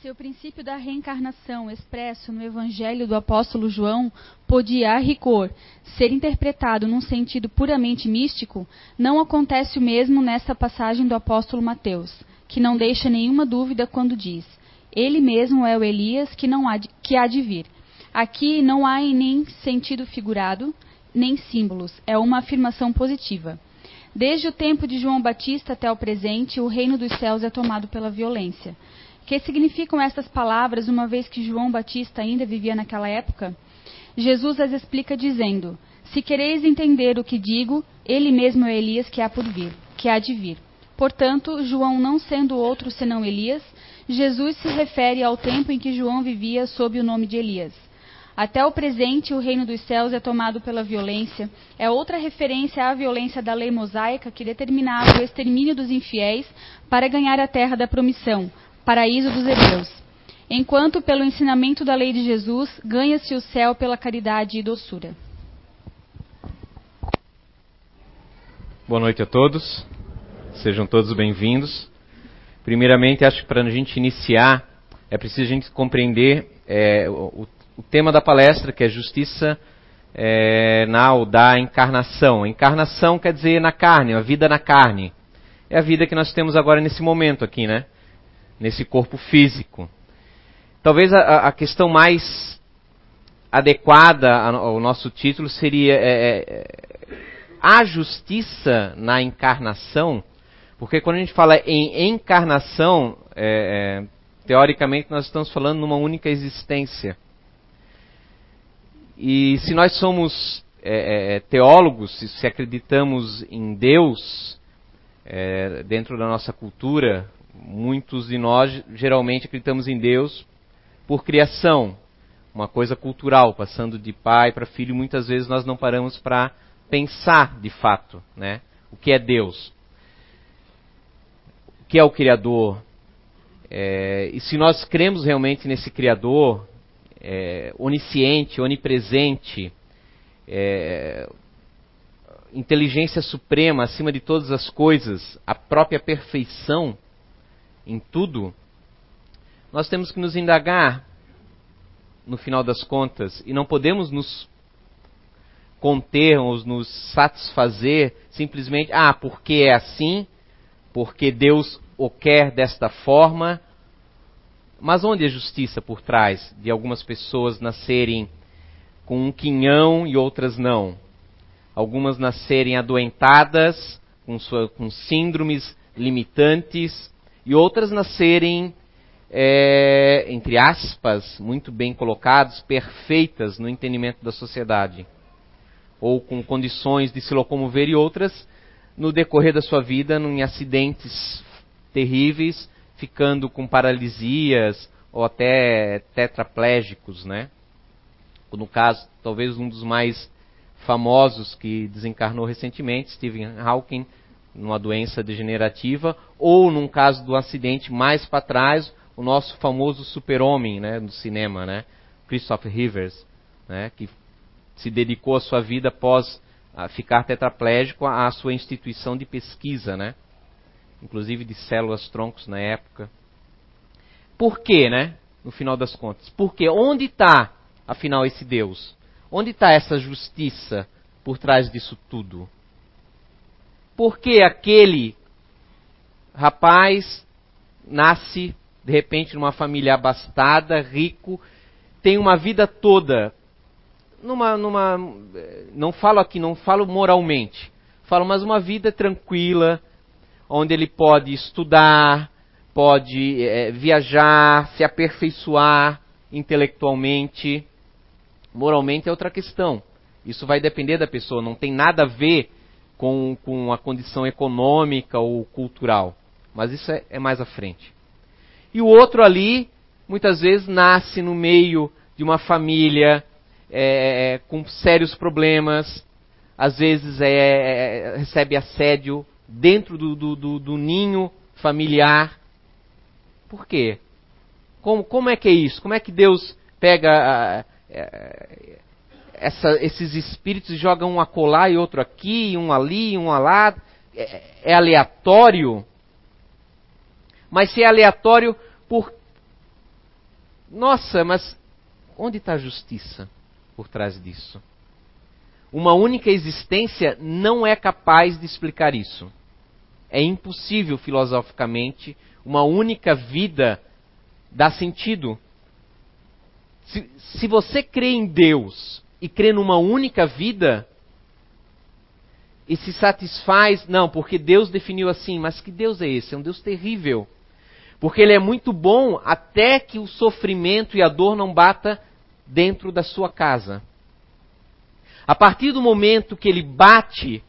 Se o princípio da reencarnação expresso no Evangelho do apóstolo João podia, a rigor, ser interpretado num sentido puramente místico, não acontece o mesmo nesta passagem do apóstolo Mateus, que não deixa nenhuma dúvida quando diz: Ele mesmo é o Elias que, não há de, que há de vir. Aqui não há nem sentido figurado, nem símbolos, é uma afirmação positiva. Desde o tempo de João Batista até o presente, o reino dos céus é tomado pela violência que significam estas palavras, uma vez que João Batista ainda vivia naquela época? Jesus as explica dizendo: Se quereis entender o que digo, ele mesmo é Elias que há por vir, que há de vir. Portanto, João não sendo outro senão Elias, Jesus se refere ao tempo em que João vivia sob o nome de Elias. Até o presente, o reino dos céus é tomado pela violência. É outra referência à violência da lei mosaica que determinava o extermínio dos infiéis para ganhar a terra da promissão, paraíso dos hebreus. Enquanto, pelo ensinamento da lei de Jesus, ganha-se o céu pela caridade e doçura. Boa noite a todos. Sejam todos bem-vindos. Primeiramente, acho que para a gente iniciar, é preciso a gente compreender é, o, o, tema da palestra, que é justiça é, na ou da encarnação. Encarnação quer dizer na carne, a vida na carne. É a vida que nós temos agora nesse momento aqui, né? Nesse corpo físico. Talvez a, a questão mais adequada ao nosso título seria é, é, a justiça na encarnação, porque quando a gente fala em encarnação, é, é, teoricamente nós estamos falando numa única existência. E se nós somos é, é, teólogos, se acreditamos em Deus, dentro da nossa cultura, muitos de nós geralmente acreditamos em Deus por criação, uma coisa cultural, passando de pai para filho, muitas vezes nós não paramos para pensar de fato, né? O que é Deus? O que é o Criador? É, e se nós cremos realmente nesse Criador, é, onisciente, onipresente, é, inteligência suprema acima de todas as coisas, a própria perfeição, em tudo, nós temos que nos indagar no final das contas e não podemos nos conter ou nos satisfazer simplesmente, ah, porque é assim, porque Deus o quer desta forma. Mas onde é justiça por trás de algumas pessoas nascerem com um quinhão e outras não? Algumas nascerem adoentadas, com, sua, com síndromes limitantes, e outras nascerem, é, entre aspas, muito bem colocados, perfeitas no entendimento da sociedade, ou com condições de se locomover, e outras, no decorrer da sua vida, em acidentes terríveis, ficando com paralisias ou até tetraplégicos, né? No caso, talvez um dos mais famosos que desencarnou recentemente, Stephen Hawking, numa doença degenerativa, ou num caso do acidente mais para trás, o nosso famoso super-homem né, no cinema, né, Christopher Rivers, né, que se dedicou a sua vida após a ficar tetraplégico à sua instituição de pesquisa, né, inclusive de células troncos na época. Por quê, né? No final das contas. Por quê? Onde está, afinal, esse Deus? Onde está essa justiça por trás disso tudo? Porque aquele rapaz nasce de repente numa família abastada, rico, tem uma vida toda? Numa, numa não falo aqui, não falo moralmente, falo mas uma vida tranquila, onde ele pode estudar, pode é, viajar, se aperfeiçoar intelectualmente, moralmente é outra questão. Isso vai depender da pessoa, não tem nada a ver com, com a condição econômica ou cultural. Mas isso é, é mais à frente. E o outro ali, muitas vezes, nasce no meio de uma família é, é com sérios problemas, às vezes é, é, recebe assédio dentro do, do, do, do, ninho familiar. Por quê? Como, como é que é isso? Como é que Deus pega essa, esses espíritos jogam um acolá e outro aqui, um ali, um lá. É, é aleatório. Mas se é aleatório, por, Nossa, mas onde está a justiça por trás disso? Uma única existência não é capaz de explicar isso. É impossível filosoficamente uma única vida dar sentido. Se, se você crê em Deus e crê numa única vida e se satisfaz, não, porque Deus definiu assim, mas que Deus é esse? É um Deus terrível. Porque ele é muito bom até que o sofrimento e a dor não bata dentro da sua casa. A partir do momento que ele bate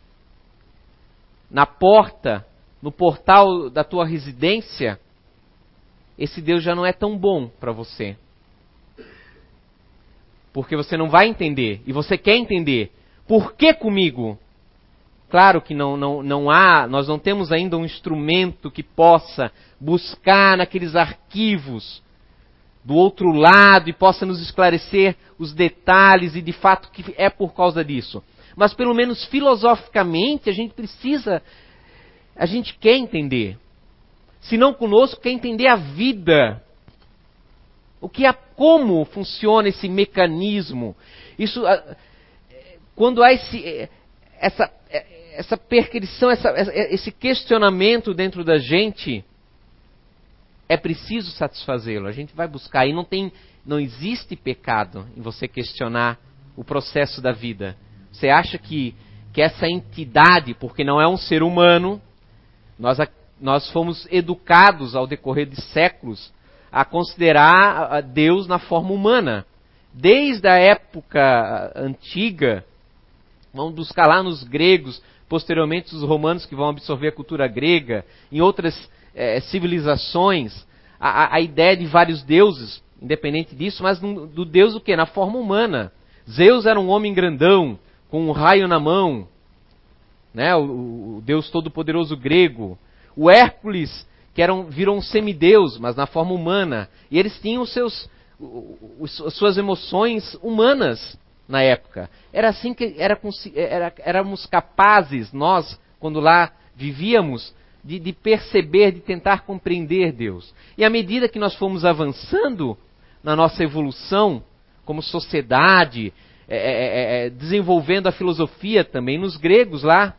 na porta, no portal da tua residência, esse Deus já não é tão bom para você. Porque você não vai entender e você quer entender. Por que comigo? Claro que não, não, não há, nós não temos ainda um instrumento que possa buscar naqueles arquivos do outro lado e possa nos esclarecer os detalhes e de fato que é por causa disso. Mas pelo menos filosoficamente a gente precisa, a gente quer entender. Se não conosco, quer entender a vida. O que é, como funciona esse mecanismo? Isso, quando há esse, essa, essa perquisição, essa, esse questionamento dentro da gente, é preciso satisfazê-lo. A gente vai buscar e não tem, não existe pecado em você questionar o processo da vida. Você acha que que essa entidade, porque não é um ser humano, nós, nós fomos educados ao decorrer de séculos a considerar Deus na forma humana. Desde a época antiga, vamos buscar lá nos gregos, posteriormente os romanos que vão absorver a cultura grega, em outras é, civilizações, a, a, ideia de vários deuses, independente disso, mas do, Deus o que? Na forma humana. Zeus era um homem grandão, com um raio na mão, né? o, o Deus todo-poderoso grego. O Hércules, que era um, virou um semideus, mas na forma humana. E eles tinham seus, os, as suas emoções humanas na época. Era assim que era, era, éramos capazes, nós, quando lá vivíamos, de, de perceber, de tentar compreender Deus. E à medida que nós fomos avançando na nossa evolução como sociedade, é, é, é, é, desenvolvendo a filosofia também nos gregos lá,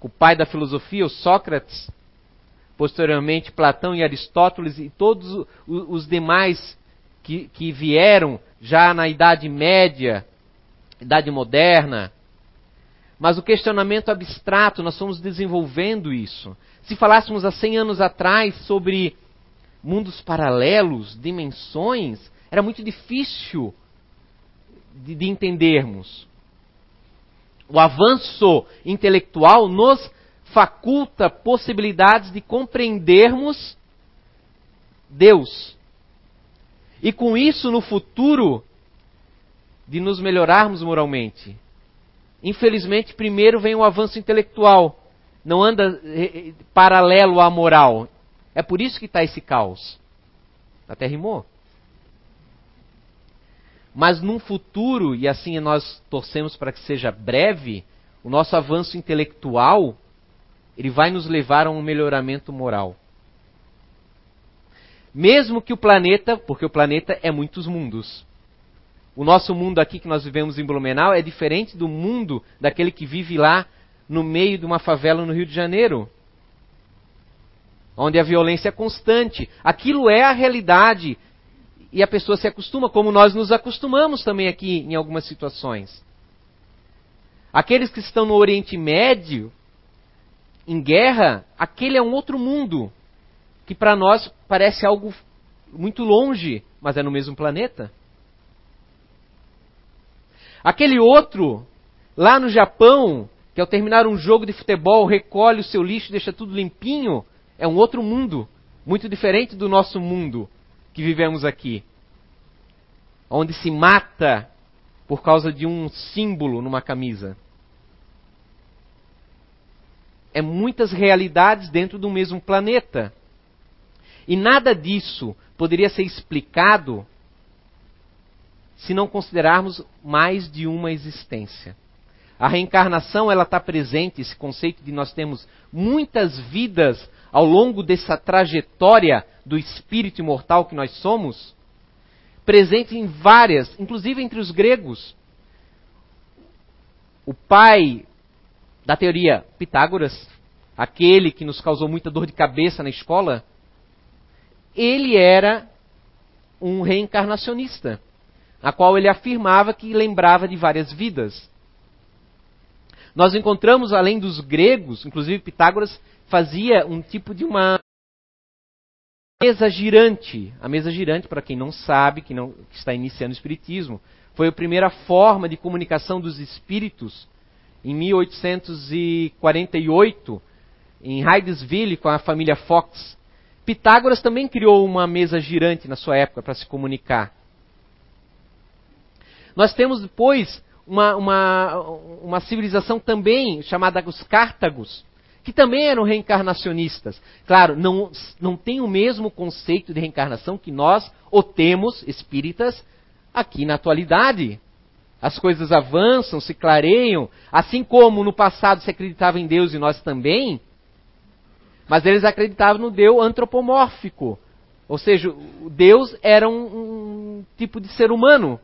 o pai da filosofia, o Sócrates, posteriormente Platão e Aristóteles e todos os demais que, que vieram já na Idade Média, Idade Moderna. Mas o questionamento abstrato, nós fomos desenvolvendo isso. Se falássemos há 100 anos atrás sobre mundos paralelos, dimensões, era muito difícil de, de entendermos. O avanço intelectual nos faculta possibilidades de compreendermos Deus. E com isso, no futuro, de nos melhorarmos moralmente. Infelizmente, primeiro vem o avanço intelectual não anda eh, eh, paralelo à moral. É por isso que está esse caos. Até rimou. Mas num futuro, e assim nós torcemos para que seja breve, o nosso avanço intelectual, ele vai nos levar a um melhoramento moral. Mesmo que o planeta, porque o planeta é muitos mundos. O nosso mundo aqui que nós vivemos em Blumenau é diferente do mundo daquele que vive lá no meio de uma favela no Rio de Janeiro, onde a violência é constante. Aquilo é a realidade e a pessoa se acostuma, como nós nos acostumamos também aqui em algumas situações. Aqueles que estão no Oriente Médio, em guerra, aquele é um outro mundo que para nós parece algo muito longe, mas é no mesmo planeta. Aquele outro, lá no Japão, que ao terminar um jogo de futebol recolhe o seu lixo, deixa tudo limpinho, é um outro mundo, muito diferente do nosso mundo que vivemos aqui, onde se mata por causa de um símbolo numa camisa. É muitas realidades dentro do mesmo planeta. E nada disso poderia ser explicado se não considerarmos mais de uma existência. A reencarnação ela está presente, esse conceito de nós temos muitas vidas ao longo dessa trajetória do espírito imortal que nós somos, presente em várias, inclusive entre os gregos. O pai da teoria Pitágoras, aquele que nos causou muita dor de cabeça na escola, ele era um reencarnacionista, a qual ele afirmava que lembrava de várias vidas. Nós encontramos, além dos gregos, inclusive Pitágoras fazia um tipo de uma mesa girante. A mesa girante, para quem não sabe, que, não, que está iniciando o Espiritismo, foi a primeira forma de comunicação dos espíritos em 1848, em Hydesville, com a família Fox. Pitágoras também criou uma mesa girante na sua época para se comunicar. Nós temos depois uma, uma, uma civilização também chamada os Cártagos, que também eram reencarnacionistas. Claro, não, não tem o mesmo conceito de reencarnação que nós o temos, espíritas, aqui na atualidade. As coisas avançam, se clareiam, assim como no passado se acreditava em Deus e nós também, mas eles acreditavam no Deus antropomórfico. Ou seja, Deus era um, um tipo de ser humano,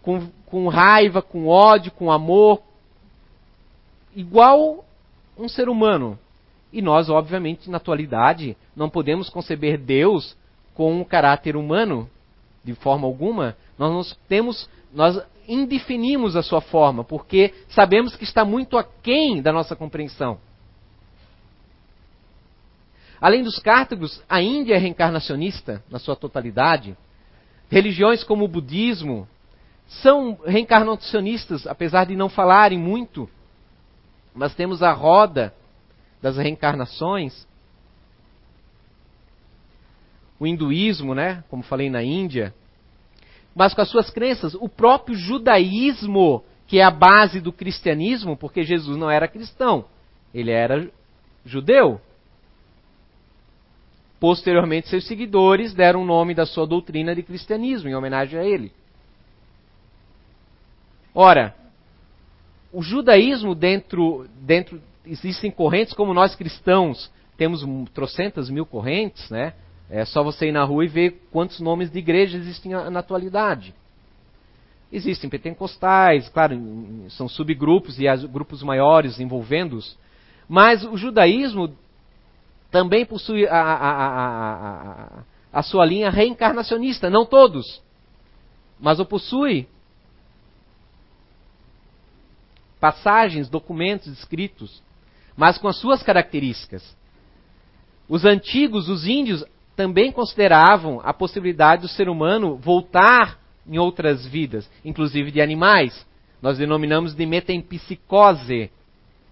com, com raiva, com ódio, com amor, igual um ser humano. E nós, obviamente, na atualidade, não podemos conceber Deus com um caráter humano de forma alguma. Nós temos, nós indefinimos a sua forma, porque sabemos que está muito aquém da nossa compreensão. Além dos cártagos, a Índia é reencarnacionista na sua totalidade. Religiões como o budismo, são reencarnacionistas, apesar de não falarem muito, mas temos a roda das reencarnações. O hinduísmo, né, como falei na Índia, mas com as suas crenças, o próprio judaísmo, que é a base do cristianismo, porque Jesus não era cristão, ele era judeu. Posteriormente, seus seguidores deram o nome da sua doutrina de cristianismo, em homenagem a ele. Ora, o judaísmo dentro, dentro existem correntes como nós cristãos temos trocentas mil correntes, né? É só você ir na rua e ver quantos nomes de igreja existem na atualidade. Existem pentecostais, claro, são subgrupos e grupos maiores envolvendo-os, mas o judaísmo também possui a, a, a, a, sua linha reencarnacionista, não todos, mas o possui passagens, documentos escritos, mas com as suas características. Os antigos, os índios, também consideravam a possibilidade do ser humano voltar em outras vidas, inclusive de animais. Nós denominamos de metempsicose,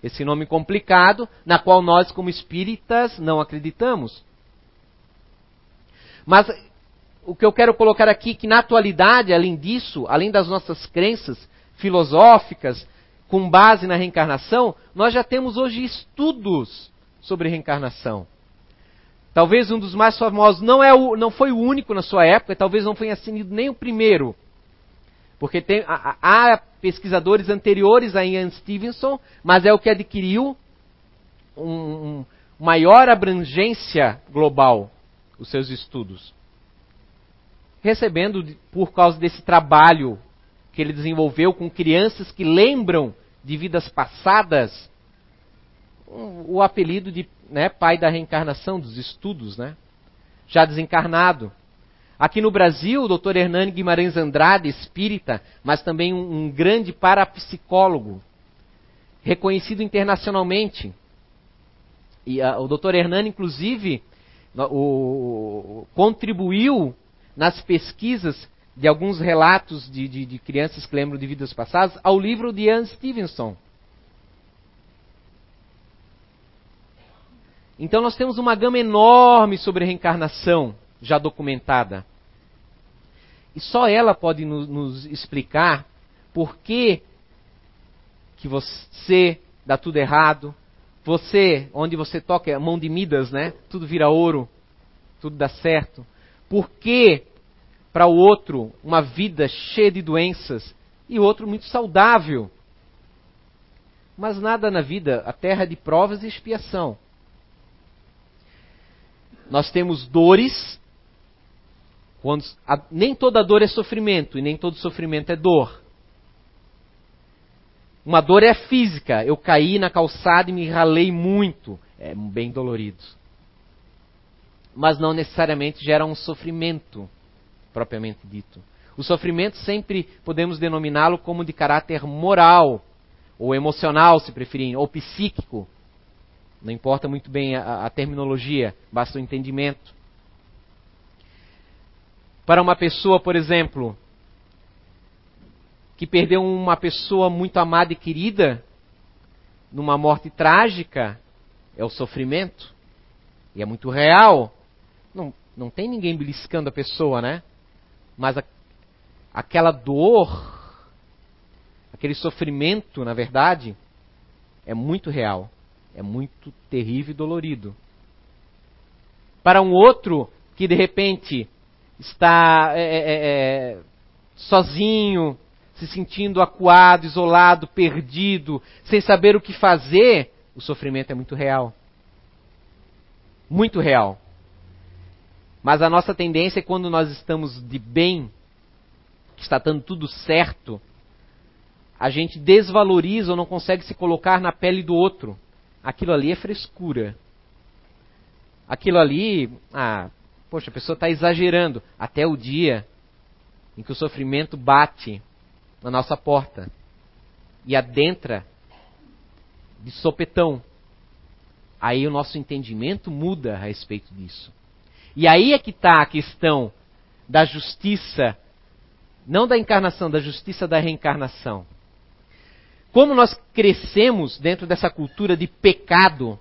esse nome complicado, na qual nós, como espíritas, não acreditamos. Mas o que eu quero colocar aqui é que na atualidade, além disso, além das nossas crenças filosóficas, com base na reencarnação, nós já temos hoje estudos sobre reencarnação. Talvez um dos mais famosos, não, é o, não foi o único na sua época, talvez não tenha sido nem o primeiro. Porque tem, há, há pesquisadores anteriores a Ian Stevenson, mas é o que adquiriu um, um maior abrangência global, os seus estudos. Recebendo, por causa desse trabalho que ele desenvolveu com crianças que lembram de vidas passadas, o apelido de né, pai da reencarnação, dos estudos, né? já desencarnado. Aqui no Brasil, o doutor Hernani Guimarães Andrade, espírita, mas também um, um grande parapsicólogo, reconhecido internacionalmente. E uh, o doutor Hernani, inclusive, o, contribuiu nas pesquisas de alguns relatos de, de, de crianças que lembram de vidas passadas ao livro de Ian Stevenson. Então nós temos uma gama enorme sobre reencarnação já documentada. E só ela pode nos, nos explicar por que, que você dá tudo errado, você, onde você toca a mão de Midas, né? Tudo vira ouro, tudo dá certo. Por que para o outro uma vida cheia de doenças e outro muito saudável. Mas nada na vida, a terra de provas e expiação. Nós temos dores, Quando, a, nem toda dor é sofrimento e nem todo sofrimento é dor. Uma dor é física. Eu caí na calçada e me ralei muito. É bem dolorido. Mas não necessariamente gera um sofrimento, propriamente dito. O sofrimento sempre podemos denominá-lo como de caráter moral, ou emocional, se preferirem, ou psíquico. Não importa muito bem a, a terminologia, basta o entendimento. Para uma pessoa, por exemplo, que perdeu uma pessoa muito amada e querida numa morte trágica, é o sofrimento. E é muito real. Não, não tem ninguém beliscando a pessoa, né? Mas a, aquela dor, aquele sofrimento, na verdade, é muito real. É muito terrível e dolorido. Para um outro que de repente está é, é, é, é, sozinho, se sentindo acuado, isolado, perdido, sem saber o que fazer, o sofrimento é muito real. Muito real. Mas a nossa tendência é quando nós estamos de bem, que está dando tudo certo, a gente desvaloriza ou não consegue se colocar na pele do outro. Aquilo ali é frescura. Aquilo ali, ah, Poxa, a pessoa está exagerando. Até o dia em que o sofrimento bate na nossa porta e adentra de sopetão. Aí o nosso entendimento muda a respeito disso. E aí é que está a questão da justiça, não da encarnação, da justiça da reencarnação. Como nós crescemos dentro dessa cultura de pecado,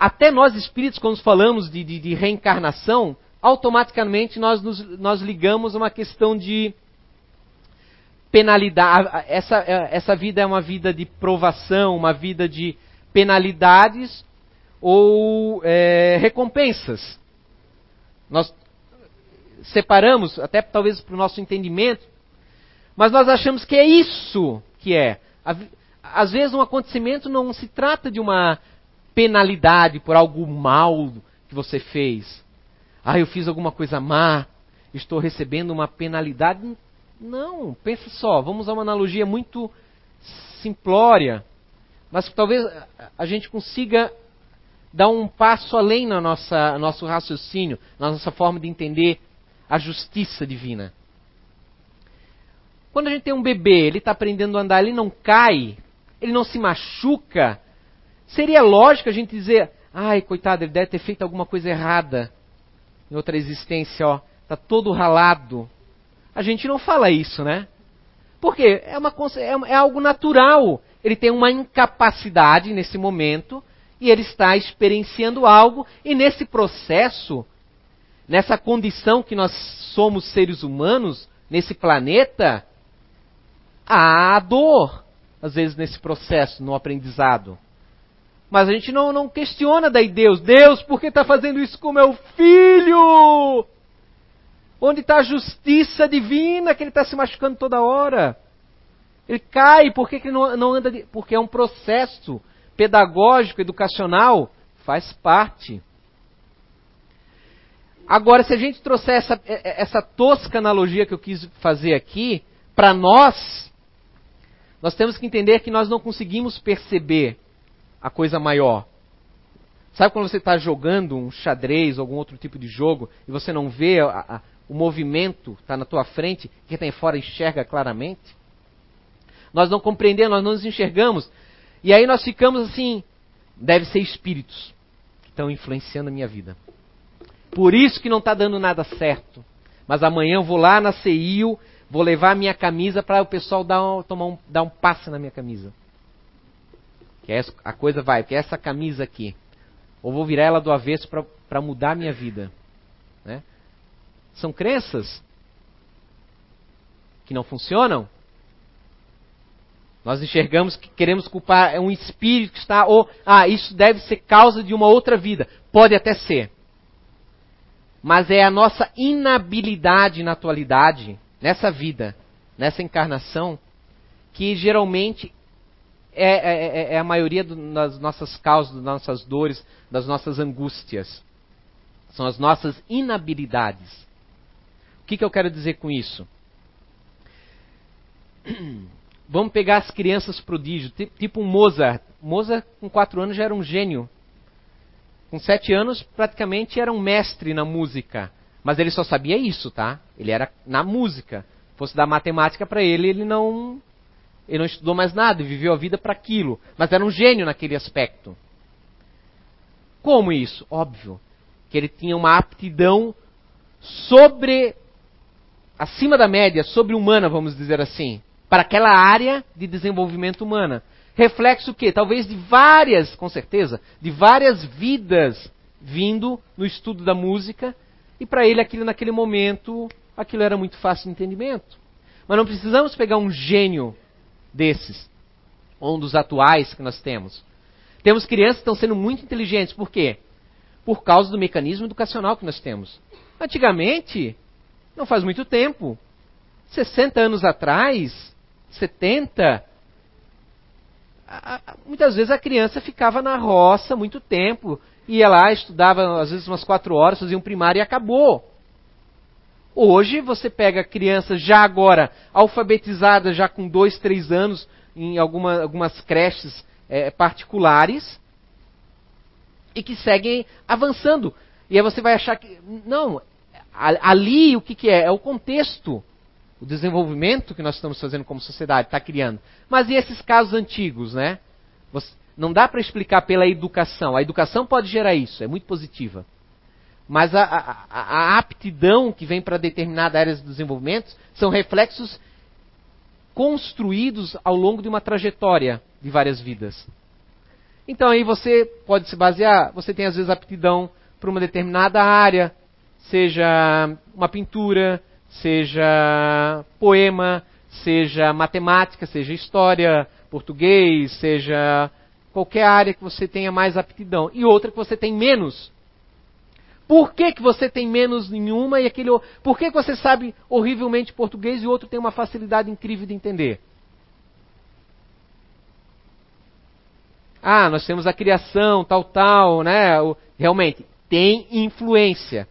até nós espíritos, quando falamos de, de, de reencarnação, automaticamente nós, nos, nós ligamos uma questão de penalidade. Essa, essa vida é uma vida de provação, uma vida de penalidades ou é, recompensas. Nós separamos, até talvez para o nosso entendimento, mas nós achamos que é isso que é. Às vezes um acontecimento não se trata de uma penalidade por algo mal que você fez. Ah, eu fiz alguma coisa má, estou recebendo uma penalidade. Não, pensa só, vamos a uma analogia muito simplória, mas talvez a gente consiga dar um passo além no nossa, nosso raciocínio, na nossa forma de entender a justiça divina. Quando a gente tem um bebê, ele está aprendendo a andar, ele não cai, ele não se machuca, Seria lógico a gente dizer, ai, coitado, ele deve ter feito alguma coisa errada em outra existência, ó, tá todo ralado. A gente não fala isso, né? Porque é, uma, é, é algo natural. Ele tem uma incapacidade nesse momento e ele está experienciando algo e nesse processo, nessa condição que nós somos seres humanos nesse planeta, há dor, às vezes nesse processo, no aprendizado. Mas a gente não, não questiona daí Deus. Deus, por que está fazendo isso com meu filho? Onde está a justiça divina que ele está se machucando toda hora? Ele cai, por que, que ele não, não anda? De... Porque é um processo pedagógico, educacional, faz parte. Agora, se a gente trouxer essa, essa tosca analogia que eu quis fazer aqui, para nós, nós temos que entender que nós não conseguimos perceber a coisa maior. Sabe quando você está jogando um xadrez ou algum outro tipo de jogo e você não vê a, a, o movimento está na tua frente, quem está fora enxerga claramente? Nós não compreendemos, nós não nos enxergamos. E aí nós ficamos assim, deve ser espíritos que estão influenciando a minha vida. Por isso que não está dando nada certo. Mas amanhã eu vou lá na CIO, vou levar a minha camisa para o pessoal dar um, tomar um, dar um passe na minha camisa. Que é a coisa vai, que é essa camisa aqui. Ou vou virar ela do avesso para mudar a minha vida. Né? São crenças que não funcionam. Nós enxergamos que queremos culpar um espírito que está, ou, ah, isso deve ser causa de uma outra vida. Pode até ser. Mas é a nossa inabilidade na atualidade, nessa vida, nessa encarnação, que geralmente é, é, é, é a maioria do, das nossas causas, das nossas dores, das nossas angústias. São as nossas inabilidades. O que, que eu quero dizer com isso? Vamos pegar as crianças prodígio, tipo Mozart. Mozart, com quatro anos, já era um gênio. Com sete anos, praticamente era um mestre na música. Mas ele só sabia isso, tá? Ele era na música. Fosse dar matemática para ele, ele não, ele não estudou mais nada viveu a vida para aquilo. Mas era um gênio naquele aspecto. Como isso? Óbvio que ele tinha uma aptidão sobre acima da média, sobre-humana, vamos dizer assim para aquela área de desenvolvimento humana. Reflexo o quê? Talvez de várias, com certeza, de várias vidas vindo no estudo da música, e para ele aquilo naquele momento, aquilo era muito fácil de entendimento. Mas não precisamos pegar um gênio desses, ou um dos atuais que nós temos. Temos crianças que estão sendo muito inteligentes, por quê? Por causa do mecanismo educacional que nós temos. Antigamente, não faz muito tempo, 60 anos atrás, 70, muitas vezes a criança ficava na roça muito tempo, ia lá, estudava às vezes umas quatro horas, fazia um primário e acabou. Hoje você pega crianças já agora alfabetizadas, já com dois, três anos, em alguma, algumas creches é, particulares, e que seguem avançando. E aí você vai achar que. Não, ali o que, que é? É o contexto o desenvolvimento que nós estamos fazendo como sociedade, está criando. Mas e esses casos antigos, né? Você, não dá para explicar pela educação. A educação pode gerar isso, é muito positiva. Mas a, a, a aptidão que vem para determinada área de desenvolvimento são reflexos construídos ao longo de uma trajetória de várias vidas. Então aí você pode se basear, você tem às vezes aptidão para uma determinada área, seja uma pintura, seja poema, seja matemática, seja história, português, seja qualquer área que você tenha mais aptidão e outra que você tem menos. Por que, que você tem menos nenhuma e aquele Por que, que você sabe horrivelmente português e o outro tem uma facilidade incrível de entender? Ah, nós temos a criação, tal, tal, né? Realmente, tem influência.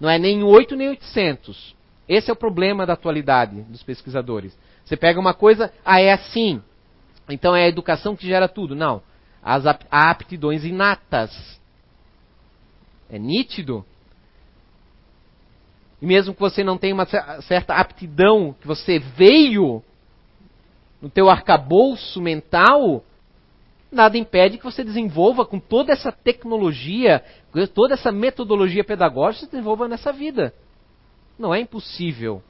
Não é nem 8 nem 800. Esse é o problema da atualidade dos pesquisadores. Você pega uma coisa, ah, é assim. Então é a educação que gera tudo. Não. As há aptidões inatas. É nítido. E mesmo que você não tenha uma certa aptidão, que você veio no teu arcabouço mental, nada impede que você desenvolva com toda essa tecnologia, toda essa metodologia pedagógica, você desenvolva nessa vida. Não é impossível.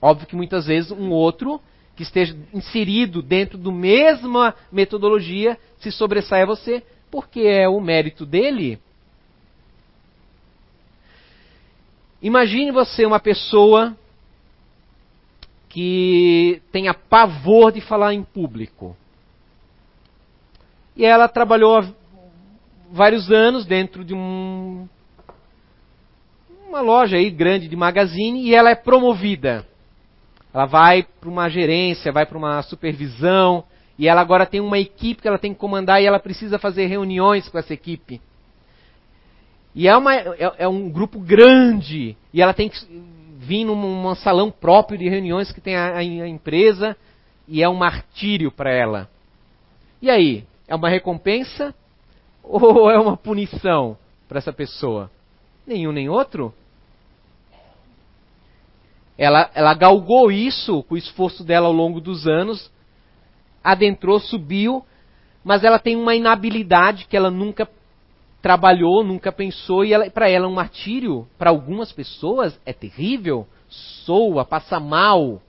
Óbvio que muitas vezes um outro que esteja inserido dentro da mesma metodologia se sobressai a você, porque é o mérito dele. Imagine você uma pessoa que tenha pavor de falar em público. E ela trabalhou vários anos dentro de um uma loja aí grande de magazine e ela é promovida. Ela vai para uma gerência, vai para uma supervisão e ela agora tem uma equipe que ela tem que comandar e ela precisa fazer reuniões com essa equipe. E é, uma, é, é um grupo grande e ela tem que vir num, salão próprio de reuniões que tem a, a, a empresa e é um martírio para ela. E aí, é uma recompensa ou é uma punição para essa pessoa? Nenhum nem outro. Ela, ela galgou isso com o esforço dela ao longo dos anos, adentrou, subiu, mas ela tem uma inabilidade que ela nunca trabalhou, nunca pensou, e para ela é um martírio, para algumas pessoas é terrível, soa, passa mal,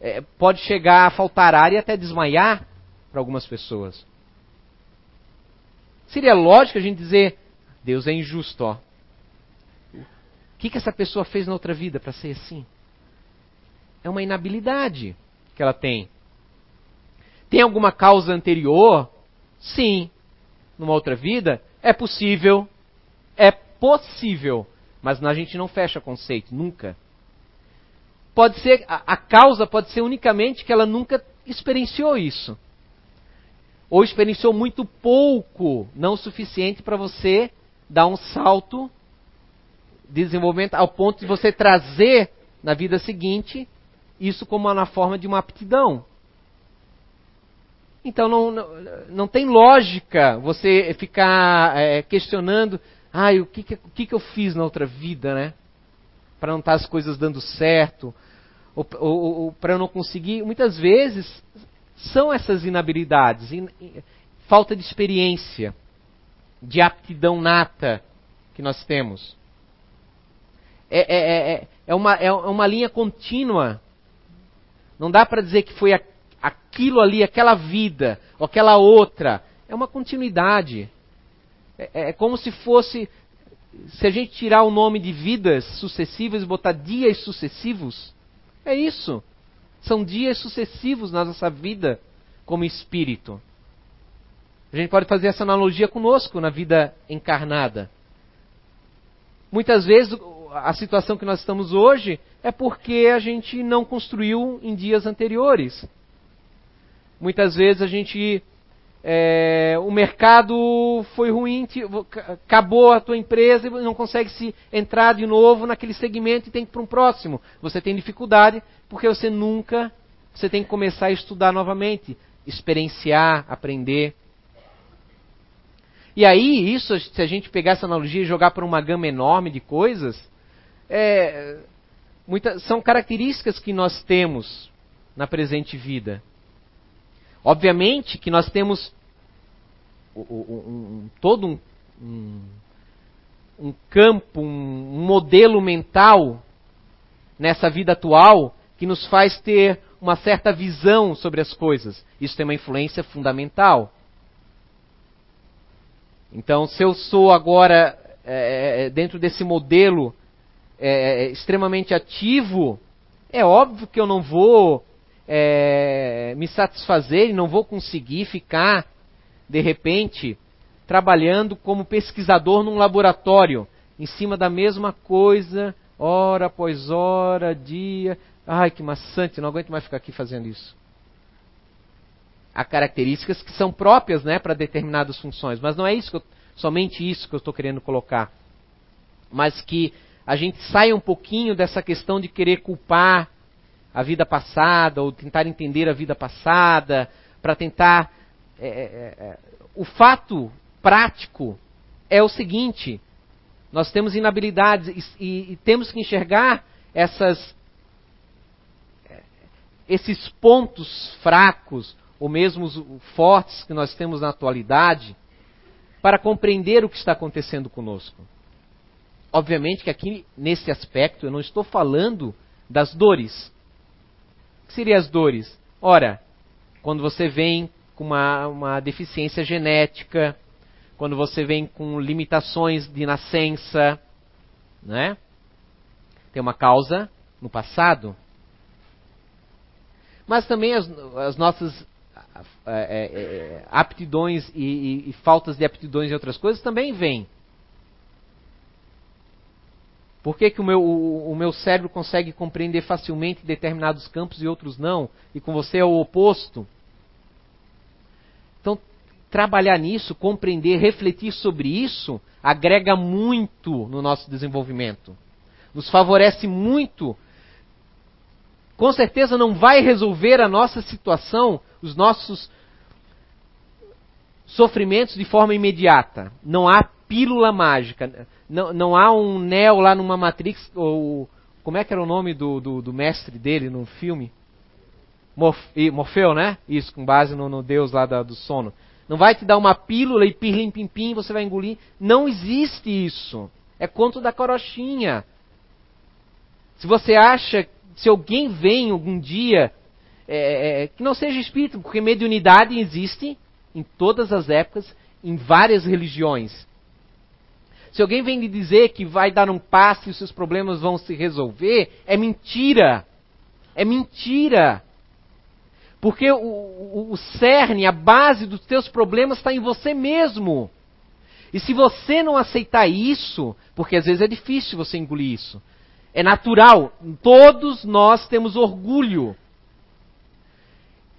é, pode chegar a faltar ar e até desmaiar para algumas pessoas. Seria lógico a gente dizer, Deus é injusto, ó. Que, que essa pessoa fez na outra vida para ser assim? É uma inabilidade que ela tem. Tem alguma causa anterior? Sim. Numa outra vida? É possível. É possível. Mas a gente não fecha conceito, nunca. Pode ser, a, a causa pode ser unicamente que ela nunca experienciou isso. ou experienciou muito pouco, não o suficiente para você dar um salto desenvolvimento ao ponto de você trazer na vida seguinte isso como na forma de uma aptidão. Então não, não, não tem lógica você ficar é, questionando, ah, o que, que, o que, que eu fiz na outra vida, né? Para não estar tá as coisas dando certo, ou, ou, ou para eu não conseguir. Muitas vezes são essas inabilidades, in, in, falta de experiência, de aptidão nata que nós temos. É, é, é, é, é uma, é uma linha contínua. Não dá para dizer que foi aquilo ali, aquela vida, ou aquela outra. É uma continuidade. É, é, é como se fosse. Se a gente tirar o nome de vidas sucessivas e botar dias sucessivos, é isso. São dias sucessivos na nossa vida como espírito. A gente pode fazer essa analogia conosco na vida encarnada. Muitas vezes a situação que nós estamos hoje é porque a gente não construiu em dias anteriores. Muitas vezes a gente. É, o mercado foi ruim, acabou a tua empresa e não consegue se entrar de novo naquele segmento e tem que ir para um próximo. Você tem dificuldade porque você nunca, você tem que começar a estudar novamente, experienciar, aprender. E aí, isso, se a gente pegar essa analogia e jogar para uma gama enorme de coisas, é, muita, são características que nós temos na presente vida. Obviamente que nós temos um, um, todo um, um campo, um modelo mental nessa vida atual que nos faz ter uma certa visão sobre as coisas. Isso tem uma influência fundamental. Então, se eu sou agora é, é dentro desse modelo é, é, extremamente ativo, é óbvio que eu não vou é, me satisfazer e não vou conseguir ficar, de repente, trabalhando como pesquisador num laboratório, em cima da mesma coisa, hora após hora, dia. Ai, que maçante, não aguento mais ficar aqui fazendo isso. Há características que são próprias né, para determinadas funções, mas não é isso eu, somente isso que eu estou querendo colocar. Mas que a gente saia um pouquinho dessa questão de querer culpar a vida passada ou tentar entender a vida passada, para tentar. É, é, é, o fato prático é o seguinte: nós temos inabilidades e, e, e temos que enxergar essas, esses pontos fracos ou mesmo os fortes que nós temos na atualidade para compreender o que está acontecendo conosco. Obviamente que aqui, nesse aspecto, eu não estou falando das dores. O que seriam as dores? Ora, quando você vem com uma, uma deficiência genética, quando você vem com limitações de nascença, né? Tem uma causa no passado. Mas também as, as nossas é, é, é, aptidões e, e, e faltas de aptidões em outras coisas também vêm. Por que, que o, meu, o, o, meu cérebro consegue compreender facilmente determinados campos e outros não? E com você é o oposto? Então, trabalhar nisso, compreender, refletir sobre isso, agrega muito no nosso desenvolvimento. Nos favorece muito. Com certeza não vai resolver a nossa situação, os nossos sofrimentos de forma imediata. Não há pílula mágica. Não, não há um Neo lá numa Matrix, ou como é que era o nome do, do, do mestre dele no filme? Morfeu, né? Isso, com base no, no Deus lá da, do sono. Não vai te dar uma pílula e pirlim pim pim, você vai engolir. Não existe isso. É conto da corochinha. Se você acha, se alguém vem algum dia, é, é, que não seja espírito, porque mediunidade existe em todas as épocas, em várias religiões. Se alguém vem lhe dizer que vai dar um passe e os seus problemas vão se resolver, é mentira. É mentira. Porque o, o, o cerne, a base dos teus problemas está em você mesmo. E se você não aceitar isso, porque às vezes é difícil você engolir isso, é natural, todos nós temos orgulho.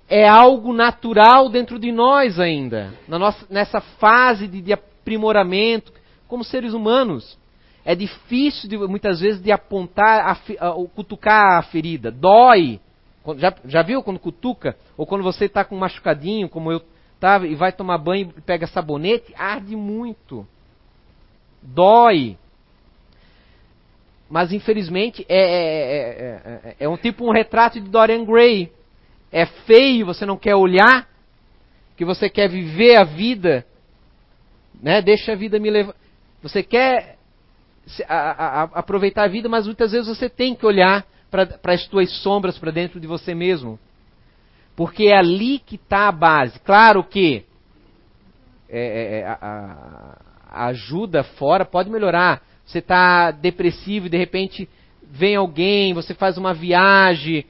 é algo natural dentro de nós ainda, nossa, nessa fase de, de aprimoramento, como seres humanos. É difícil de, muitas vezes de apontar, a, a, cutucar a ferida. Dói. Já, já viu quando cutuca? Ou quando você está com um machucadinho, como eu estava, e vai tomar banho e pega sabonete? Arde muito. Dói. Mas infelizmente é, é, é, é, um tipo um retrato de Dorian Gray. É feio, você não quer olhar, que você quer viver a vida, né? Deixa a vida me levar. Você quer a, a, aproveitar a vida, mas muitas vezes você tem que olhar para as tuas sombras para dentro de você mesmo. Porque é ali que está a base. Claro que é, é, é a, a, ajuda fora pode melhorar. Você está depressivo e de repente vem alguém, você faz uma viagem.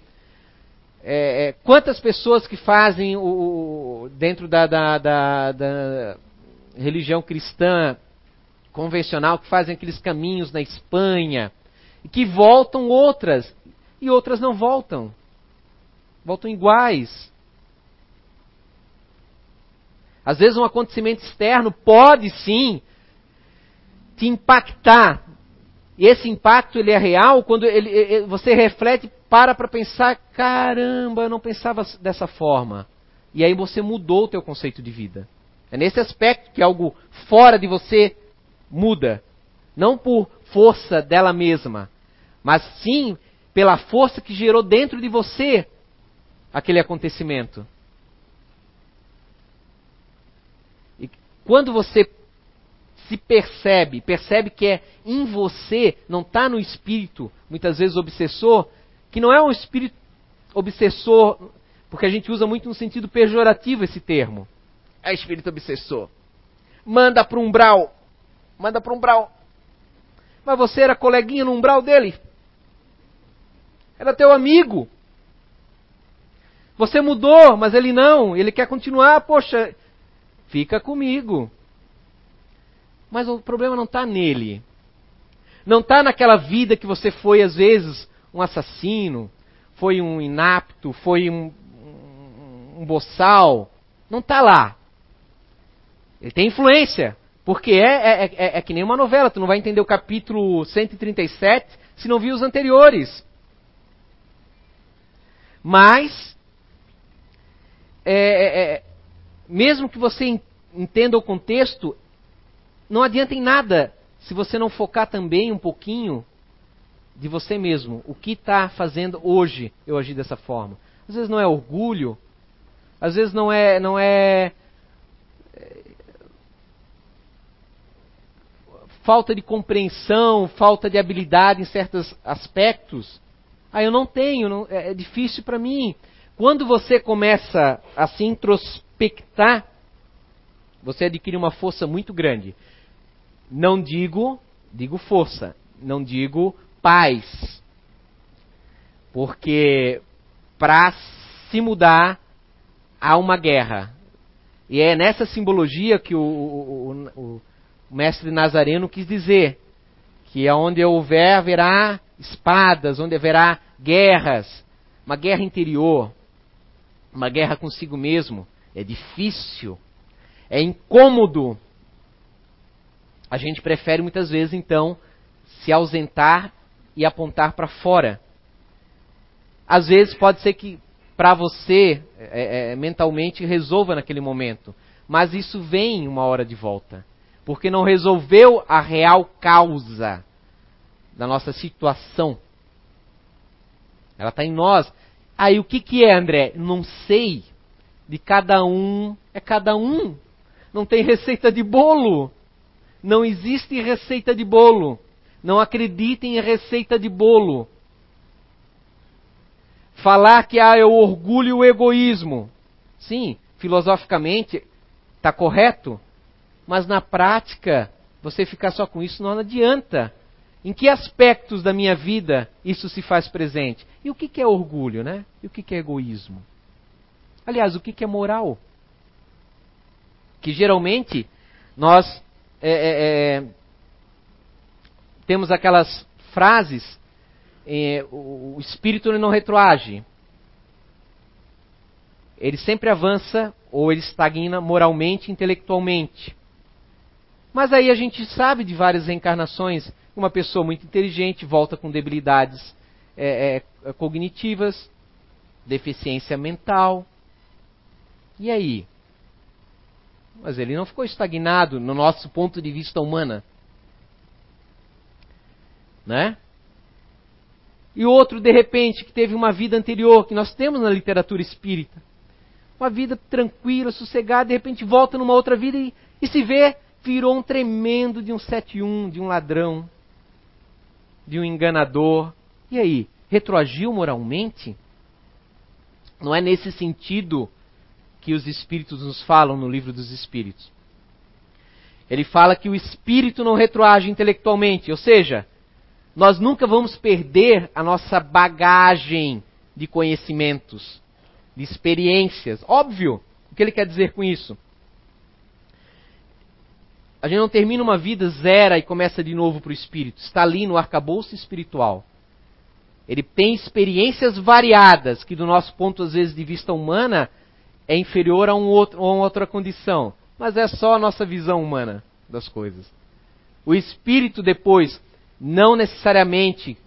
É, é quantas pessoas que fazem o, dentro da, da, da, da religião cristã convencional que fazem aqueles caminhos na Espanha e que voltam outras e outras não voltam. Voltam iguais. Às vezes um acontecimento externo pode sim te impactar. E esse impacto ele é real quando ele, ele, você reflete, para para pensar, caramba, eu não pensava dessa forma. E aí você mudou o teu conceito de vida. É nesse aspecto que algo fora de você muda. Não por força dela mesma, mas sim pela força que gerou dentro de você aquele acontecimento. E quando você se percebe, percebe que é em você, não está no espírito, muitas vezes obsessor, que não é um espírito obsessor, porque a gente usa muito no sentido pejorativo esse termo. É espírito obsessor. Manda para um umbral Manda para um umbral. Mas você era coleguinha no umbral dele. Era teu amigo. Você mudou, mas ele não. Ele quer continuar. Poxa, fica comigo. Mas o problema não está nele. Não está naquela vida que você foi, às vezes, um assassino, foi um inapto, foi um, um, um boçal. Não está lá. Ele tem influência. Porque é, é, é, é, que nem uma novela, tu não vai entender o capítulo 137 se não viu os anteriores. Mas, é, é, é, mesmo que você entenda o contexto, não adianta em nada se você não focar também um pouquinho de você mesmo. O que está fazendo hoje eu agir dessa forma? Às vezes não é orgulho, às vezes não é, não é falta de compreensão, falta de habilidade em certos aspectos. Ah, eu não tenho, não, é, é difícil para mim. Quando você começa a se introspectar, você adquire uma força muito grande. Não digo, digo força, não digo paz. Porque para se mudar há uma guerra. E é nessa simbologia que o, o, o, o mestre Nazareno quis dizer que onde houver haverá espadas, onde haverá guerras, uma guerra interior, uma guerra consigo mesmo. É difícil, é incômodo. A gente prefere muitas vezes então se ausentar e apontar para fora. Às vezes pode ser que para você é, é, mentalmente resolva naquele momento, mas isso vem uma hora de volta porque não resolveu a real causa da nossa situação. Ela está em nós. Aí o que, que é, André? Não sei. De cada um é cada um. Não tem receita de bolo. Não existe receita de bolo. Não acreditem em receita de bolo. Falar que ah, é o orgulho e o egoísmo. Sim, filosoficamente está correto, mas na prática, você ficar só com isso não adianta. Em que aspectos da minha vida isso se faz presente? E o que, é orgulho, né? E o que, é egoísmo? Aliás, o que, é moral? Que geralmente nós é, é, é, temos aquelas frases: é, o, o espírito não retroage. ele sempre avança ou ele estagna moralmente, intelectualmente. Mas aí a gente sabe de várias reencarnações. Uma pessoa muito inteligente volta com debilidades é, é, cognitivas, deficiência mental. E aí? Mas ele não ficou estagnado no nosso ponto de vista humana. Né? E outro, de repente, que teve uma vida anterior, que nós temos na literatura espírita. Uma vida tranquila, sossegada, de repente volta numa outra vida e, e se vê, virou um tremendo de um 7-1, de um ladrão, de um enganador. E aí, retroagiu moralmente? Não é nesse sentido que os espíritos nos falam no livro dos espíritos. Ele fala que o espírito não retroage intelectualmente, ou seja, nós nunca vamos perder a nossa bagagem de conhecimentos, de experiências. Óbvio, o que ele quer dizer com isso? A gente não termina uma vida zero e começa de novo para o espírito. Está ali no arcabouço espiritual. Ele tem experiências variadas, que do nosso ponto, às vezes, de vista humana, é inferior a, um outro, a uma outra condição. Mas é só a nossa visão humana das coisas. O espírito depois não necessariamente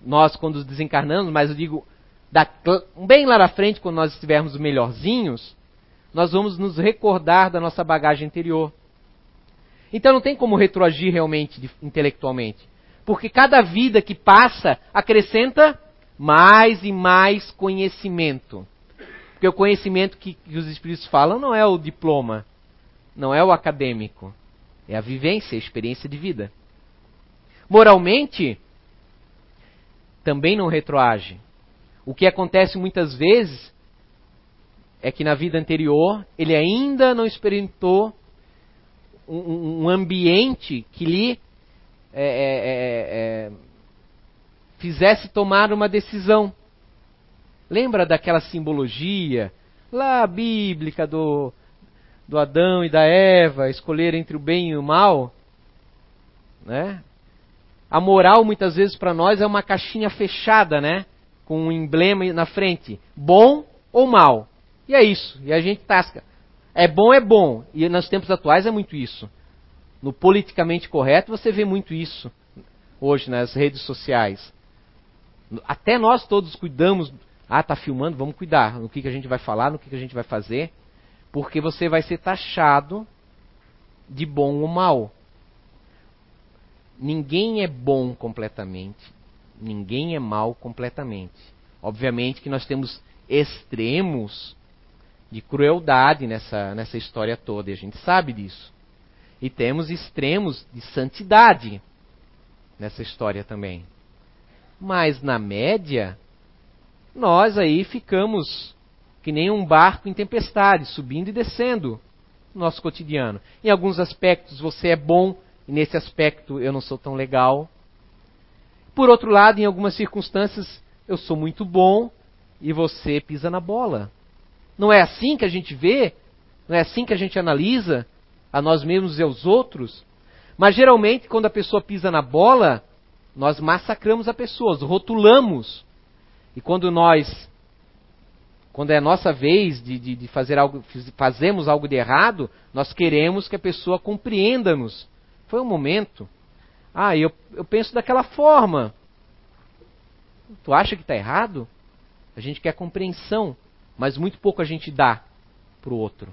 nós quando desencarnamos, mas eu digo da, bem lá na frente, quando nós estivermos melhorzinhos, nós vamos nos recordar da nossa bagagem anterior. Então não tem como retroagir realmente intelectualmente. Porque cada vida que passa acrescenta mais e mais conhecimento. Porque o conhecimento que, que os Espíritos falam não é o diploma, não é o acadêmico, é a vivência, a experiência de vida. Moralmente, também não retroage. O que acontece muitas vezes é que na vida anterior ele ainda não experimentou um, um ambiente que lhe é, é, é, é, fizesse tomar uma decisão. Lembra daquela simbologia lá bíblica do, do Adão e da Eva escolher entre o bem e o mal? Né? A moral, muitas vezes, para nós é uma caixinha fechada, né? Com um emblema na frente. Bom ou mal. E é isso. E a gente tasca. É bom, é bom. E nos tempos atuais é muito isso. No politicamente correto, você vê muito isso hoje nas redes sociais. Até nós todos cuidamos. Ah, tá filmando, vamos cuidar no que, que a gente vai falar, no que, que a gente vai fazer. Porque você vai ser taxado de bom ou mal. Ninguém é bom completamente, ninguém é mal completamente. Obviamente que nós temos extremos de crueldade nessa, nessa história toda, e a gente sabe disso. E temos extremos de santidade nessa história também. Mas na média, nós aí ficamos que nem um barco em tempestade, subindo e descendo no nosso cotidiano. Em alguns aspectos você é bom e nesse aspecto eu não sou tão legal. Por outro lado, em algumas circunstâncias, eu sou muito bom e você pisa na bola. Não é assim que a gente vê? Não é assim que a gente analisa a nós mesmos e aos outros? Mas geralmente, quando a pessoa pisa na bola, nós massacramos a pessoa, rotulamos. E quando nós, quando é a nossa vez de, de, de fazer algo, fazemos algo de errado, nós queremos que a pessoa compreenda-nos foi um momento. Ah, eu, eu penso daquela forma. Tu acha que está errado? A gente quer compreensão, mas muito pouco a gente dá para o outro.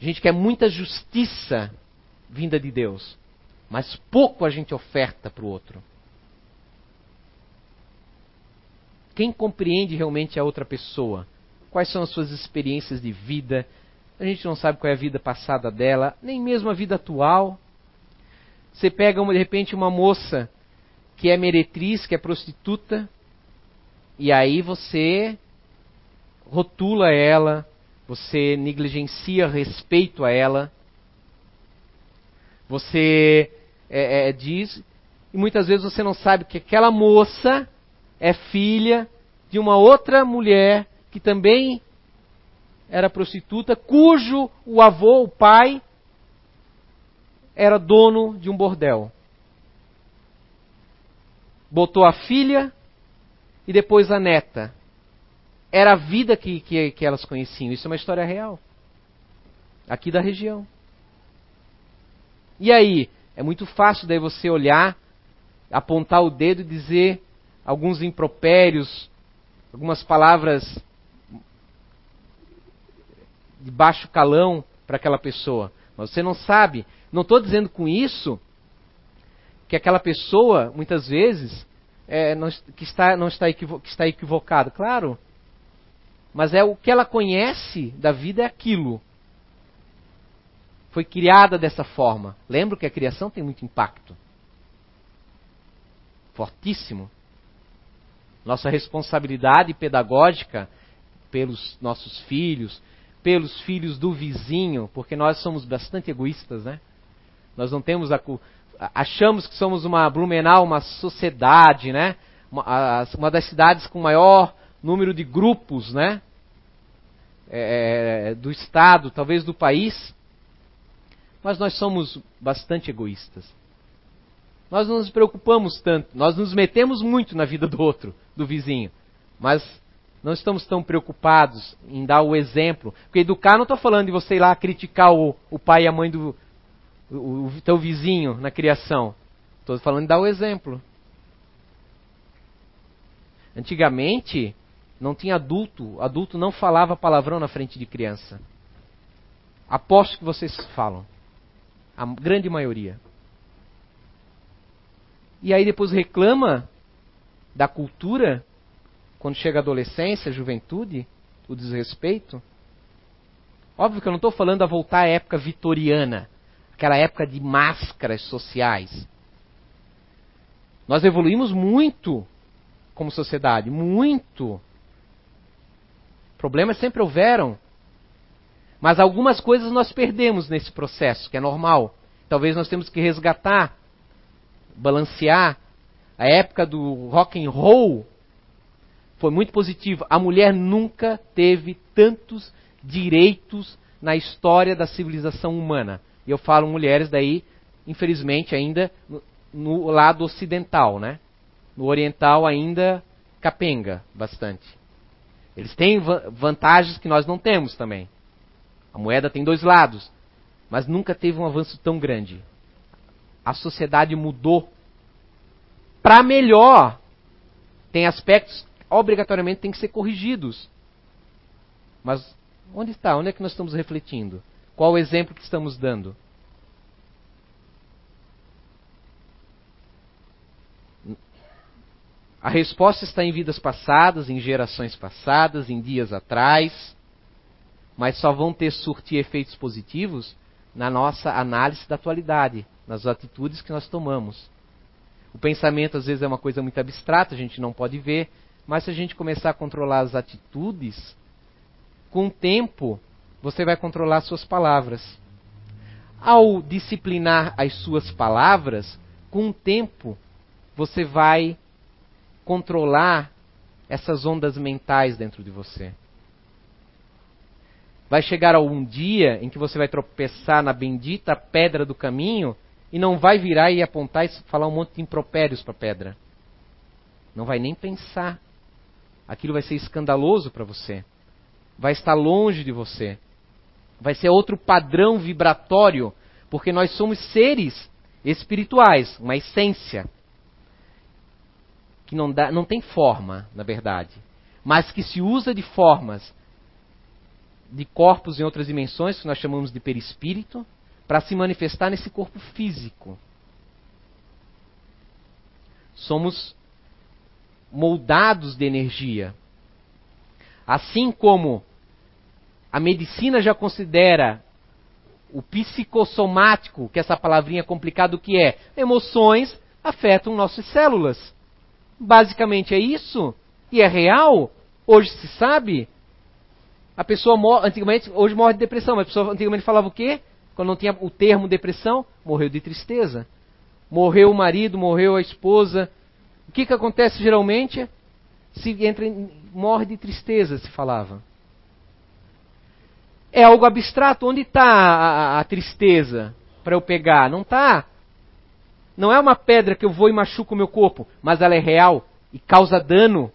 A gente quer muita justiça vinda de Deus, mas pouco a gente oferta para o outro. Quem compreende realmente a outra pessoa? Quais são as suas experiências de vida? A gente não sabe qual é a vida passada dela, nem mesmo a vida atual. Você pega de repente uma moça que é meretriz, que é prostituta, e aí você rotula ela, você negligencia respeito a ela, você é, é, diz, e muitas vezes você não sabe que aquela moça é filha de uma outra mulher que também era prostituta, cujo o avô, o pai, era dono de um bordel. Botou a filha e depois a neta era a vida que, que, que elas conheciam. Isso é uma história real. Aqui da região. E aí? É muito fácil daí você olhar, apontar o dedo e dizer alguns impropérios, algumas palavras de baixo calão para aquela pessoa. Mas você não sabe. Não estou dizendo com isso que aquela pessoa, muitas vezes, é, não, que, está, não está, equivo, que está equivocada. Claro. Mas é o que ela conhece da vida é aquilo. Foi criada dessa forma. Lembro que a criação tem muito impacto. Fortíssimo. Nossa responsabilidade pedagógica pelos nossos filhos, pelos filhos do vizinho, porque nós somos bastante egoístas, né? Nós não temos a achamos que somos uma Blumenau, uma sociedade, né? Uma, uma das cidades com maior número de grupos, né? É, do estado, talvez do país. Mas nós somos bastante egoístas. Nós não nos preocupamos tanto, nós nos metemos muito na vida do outro, do vizinho. Mas não estamos tão preocupados em dar o exemplo. Porque educar não estou falando de você ir lá criticar o, o pai e a mãe do o, o teu vizinho na criação. Estou falando de dar o exemplo. Antigamente, não tinha adulto. Adulto não falava palavrão na frente de criança. Aposto que vocês falam. A grande maioria. E aí depois reclama da cultura quando chega a adolescência, juventude, o desrespeito. Óbvio que eu não estou falando a voltar à época vitoriana, aquela época de máscaras sociais. Nós evoluímos muito como sociedade, muito. Problemas sempre houveram. Mas algumas coisas nós perdemos nesse processo, que é normal. Talvez nós temos que resgatar, balancear. A época do rock and roll foi muito positiva. A mulher nunca teve tantos direitos na história da civilização humana. E eu falo mulheres daí, infelizmente, ainda no, lado ocidental, né? No oriental ainda capenga bastante. Eles têm vantagens que nós não temos também. A moeda tem dois lados, mas nunca teve um avanço tão grande. A sociedade mudou para melhor. Tem aspectos obrigatoriamente têm que ser corrigidos. Mas onde está? Onde é que nós estamos refletindo? Qual o exemplo que estamos dando? A resposta está em vidas passadas, em gerações passadas, em dias atrás, mas só vão ter surtir efeitos positivos na nossa análise da atualidade, nas atitudes que nós tomamos. O pensamento às vezes é uma coisa muito abstrata, a gente não pode ver, mas se a gente começar a controlar as atitudes, com o tempo você vai controlar suas palavras. Ao disciplinar as suas palavras, com o tempo você vai controlar essas ondas mentais dentro de você. Vai chegar algum dia em que você vai tropeçar na bendita pedra do caminho e não vai virar e apontar e falar um monte de impropérios para a pedra. Não vai nem pensar. Aquilo vai ser escandaloso para você. Vai estar longe de você. Vai ser outro padrão vibratório, porque nós somos seres espirituais, uma essência que não, dá, não tem forma, na verdade, mas que se usa de formas de corpos em outras dimensões, que nós chamamos de perispírito, para se manifestar nesse corpo físico. Somos moldados de energia. Assim como a medicina já considera o psicossomático, que essa palavrinha complicada que é, emoções afetam nossas células. Basicamente é isso. E é real. Hoje se sabe. A pessoa morre, antigamente, hoje morre de depressão, mas a pessoa antigamente falava o quê? Quando não tinha o termo depressão, morreu de tristeza. Morreu o marido, morreu a esposa. O que, que acontece geralmente? Se entra em, morre de tristeza, se falava. É algo abstrato. Onde está a, a, a tristeza para eu pegar? Não está. Não é uma pedra que eu vou e machuco o meu corpo, mas ela é real e causa dano.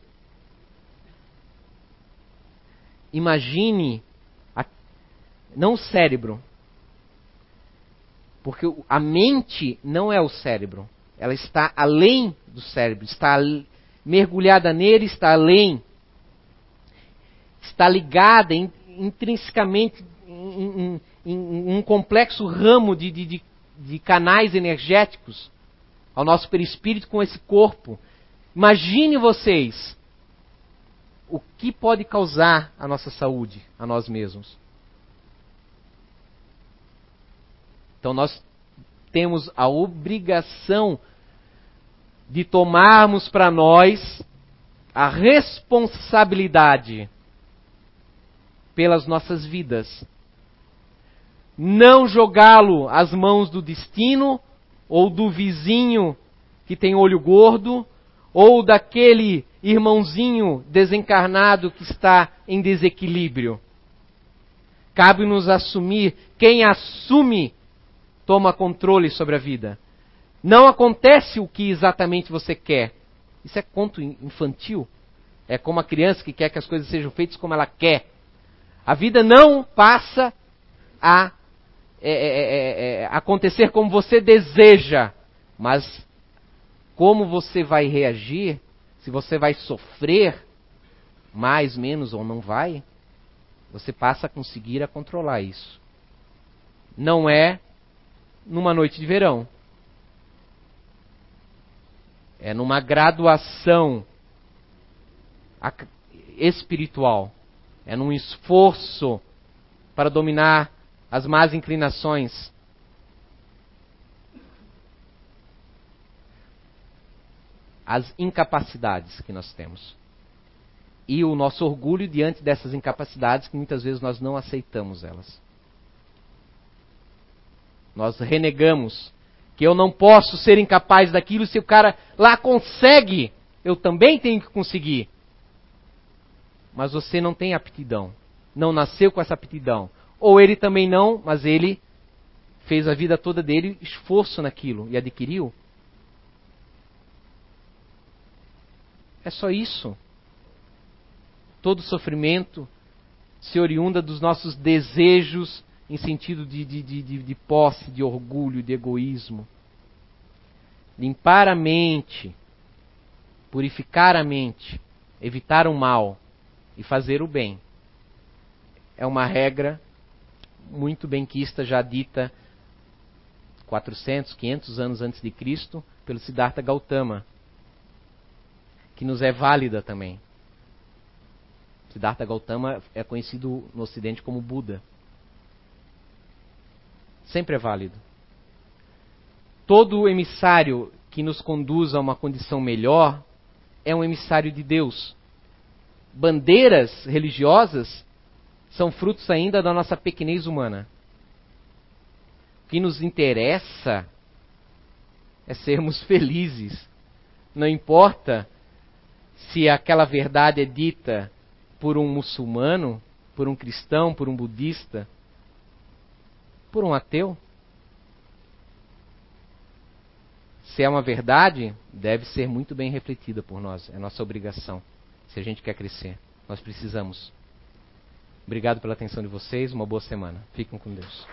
imagine a, não o cérebro, porque a mente não é o cérebro, ela está além do cérebro, está mergulhada nele, está além, está ligada in, intrinsecamente em, em, em, um complexo ramo de, de, de, de canais energéticos ao nosso perispírito com esse corpo. Imagine vocês o que pode causar a nossa saúde, a nós mesmos. Então nós temos a obrigação de tomarmos para nós a responsabilidade pelas nossas vidas. Não jogá-lo às mãos do destino ou do vizinho que tem olho gordo ou daquele irmãozinho desencarnado que está em desequilíbrio. Cabe-nos assumir, quem assume, toma controle sobre a vida. Não acontece o que exatamente você quer. Isso é conto infantil. É como a criança que quer que as coisas sejam feitas como ela quer. A vida não passa a é, é, é, é acontecer como você deseja, mas como você vai reagir se você vai sofrer mais, menos ou não vai, você passa a conseguir a controlar isso. Não é numa noite de verão. É numa graduação espiritual. É num esforço para dominar as más inclinações as incapacidades que nós temos. E o nosso orgulho diante dessas incapacidades que muitas vezes nós não aceitamos elas. Nós renegamos que eu não posso ser incapaz daquilo se o cara lá consegue, eu também tenho que conseguir. Mas você não tem aptidão, não nasceu com essa aptidão. Ou ele também não, mas ele fez a vida toda dele esforço naquilo e adquiriu. É só isso. Todo sofrimento se oriunda dos nossos desejos em sentido de, de, de, de, posse, de orgulho, de egoísmo. Limpar a mente, purificar a mente, evitar o mal e fazer o bem. É uma regra muito benquista, já dita 400, 500 anos antes de Cristo, pelo Siddhartha Gautama que nos é válida também. Siddhartha Gautama é conhecido no Ocidente como Buda. Sempre é válido. Todo emissário que nos conduz a uma condição melhor é um emissário de Deus. Bandeiras religiosas são frutos ainda da nossa pequenez humana. O que nos interessa é sermos felizes. Não importa se aquela verdade é dita por um muçulmano, por um cristão, por um budista, por um ateu. Se é uma verdade, deve ser muito bem refletida por nós. É nossa obrigação. Se a gente quer crescer, nós precisamos. Obrigado pela atenção de vocês. Uma boa semana. Fiquem com Deus.